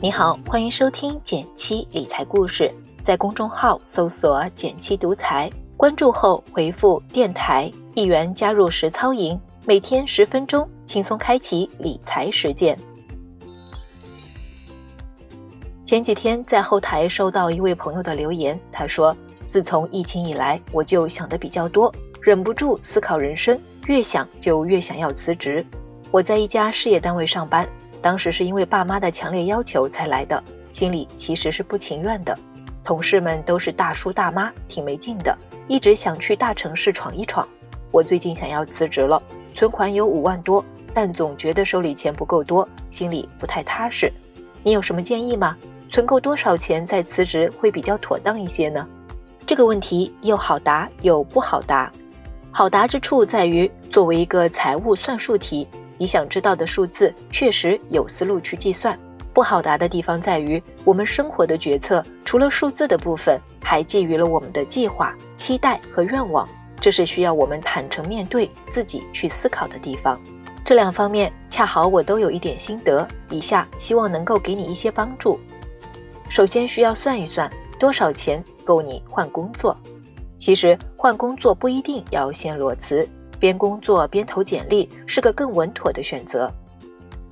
你好，欢迎收听减七理财故事，在公众号搜索“减七独裁，关注后回复“电台”一元加入实操营，每天十分钟，轻松开启理财实践。前几天在后台收到一位朋友的留言，他说：“自从疫情以来，我就想的比较多，忍不住思考人生，越想就越想要辞职。我在一家事业单位上班。”当时是因为爸妈的强烈要求才来的，心里其实是不情愿的。同事们都是大叔大妈，挺没劲的，一直想去大城市闯一闯。我最近想要辞职了，存款有五万多，但总觉得手里钱不够多，心里不太踏实。你有什么建议吗？存够多少钱再辞职会比较妥当一些呢？这个问题又好答又不好答。好答之处在于，作为一个财务算术题。你想知道的数字确实有思路去计算，不好答的地方在于，我们生活的决策除了数字的部分，还基于了我们的计划、期待和愿望，这是需要我们坦诚面对自己去思考的地方。这两方面恰好我都有一点心得，以下希望能够给你一些帮助。首先需要算一算多少钱够你换工作。其实换工作不一定要先裸辞。边工作边投简历是个更稳妥的选择。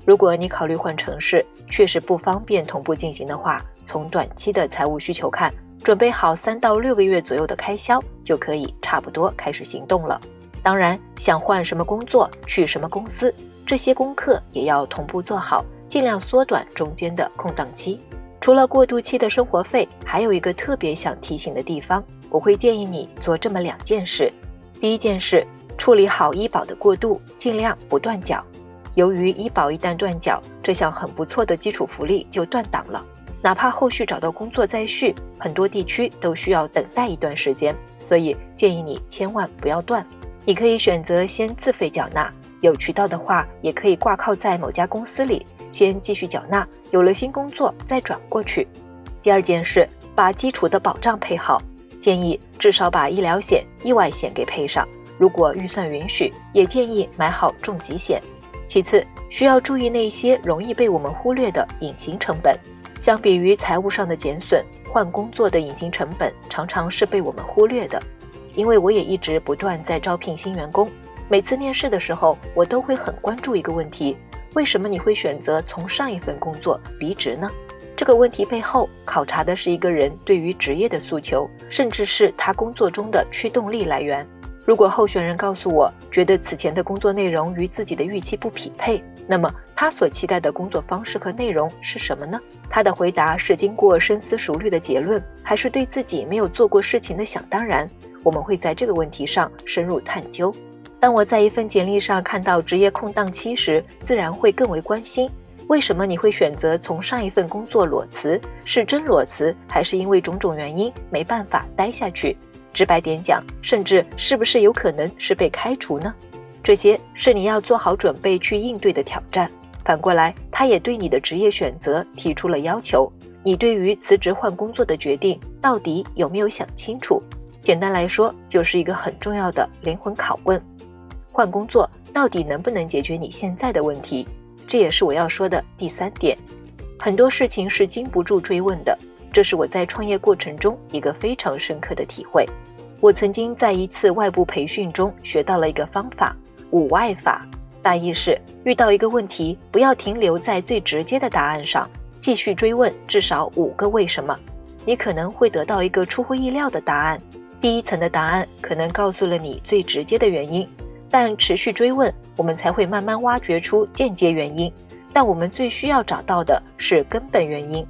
如果你考虑换城市，确实不方便同步进行的话，从短期的财务需求看，准备好三到六个月左右的开销，就可以差不多开始行动了。当然，想换什么工作、去什么公司，这些功课也要同步做好，尽量缩短中间的空档期。除了过渡期的生活费，还有一个特别想提醒的地方，我会建议你做这么两件事。第一件事。处理好医保的过渡，尽量不断缴。由于医保一旦断缴，这项很不错的基础福利就断档了。哪怕后续找到工作再续，很多地区都需要等待一段时间，所以建议你千万不要断。你可以选择先自费缴纳，有渠道的话，也可以挂靠在某家公司里先继续缴纳，有了新工作再转过去。第二件事，把基础的保障配好，建议至少把医疗险、意外险给配上。如果预算允许，也建议买好重疾险。其次，需要注意那些容易被我们忽略的隐形成本。相比于财务上的减损，换工作的隐形成本常常是被我们忽略的。因为我也一直不断在招聘新员工，每次面试的时候，我都会很关注一个问题：为什么你会选择从上一份工作离职呢？这个问题背后考察的是一个人对于职业的诉求，甚至是他工作中的驱动力来源。如果候选人告诉我，觉得此前的工作内容与自己的预期不匹配，那么他所期待的工作方式和内容是什么呢？他的回答是经过深思熟虑的结论，还是对自己没有做过事情的想当然？我们会在这个问题上深入探究。当我在一份简历上看到职业空档期时，自然会更为关心：为什么你会选择从上一份工作裸辞？是真裸辞，还是因为种种原因没办法待下去？直白点讲，甚至是不是有可能是被开除呢？这些是你要做好准备去应对的挑战。反过来，他也对你的职业选择提出了要求。你对于辞职换工作的决定，到底有没有想清楚？简单来说，就是一个很重要的灵魂拷问：换工作到底能不能解决你现在的问题？这也是我要说的第三点。很多事情是经不住追问的，这是我在创业过程中一个非常深刻的体会。我曾经在一次外部培训中学到了一个方法——五 Y 法。大意是：遇到一个问题，不要停留在最直接的答案上，继续追问至少五个为什么。你可能会得到一个出乎意料的答案。第一层的答案可能告诉了你最直接的原因，但持续追问，我们才会慢慢挖掘出间接原因。但我们最需要找到的是根本原因。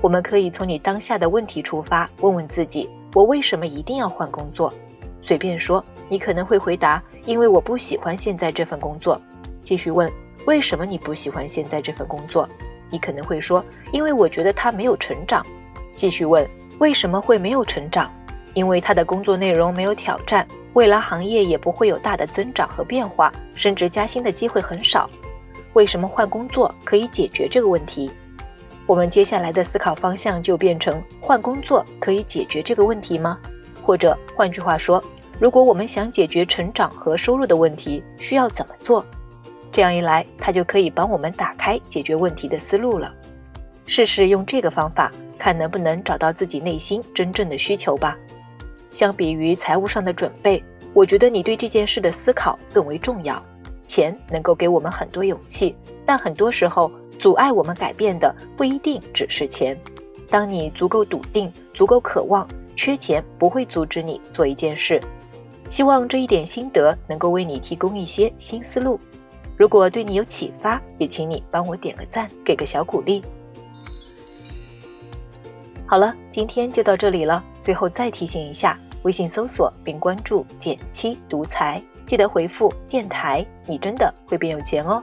我们可以从你当下的问题出发，问问自己。我为什么一定要换工作？随便说，你可能会回答：因为我不喜欢现在这份工作。继续问：为什么你不喜欢现在这份工作？你可能会说：因为我觉得它没有成长。继续问：为什么会没有成长？因为他的工作内容没有挑战，未来行业也不会有大的增长和变化，升职加薪的机会很少。为什么换工作可以解决这个问题？我们接下来的思考方向就变成：换工作可以解决这个问题吗？或者换句话说，如果我们想解决成长和收入的问题，需要怎么做？这样一来，它就可以帮我们打开解决问题的思路了。试试用这个方法，看能不能找到自己内心真正的需求吧。相比于财务上的准备，我觉得你对这件事的思考更为重要。钱能够给我们很多勇气，但很多时候阻碍我们改变的不一定只是钱。当你足够笃定、足够渴望，缺钱不会阻止你做一件事。希望这一点心得能够为你提供一些新思路。如果对你有启发，也请你帮我点个赞，给个小鼓励。好了，今天就到这里了。最后再提醒一下，微信搜索并关注“减七独裁”，记得回复“电台”，你真的会变有钱哦。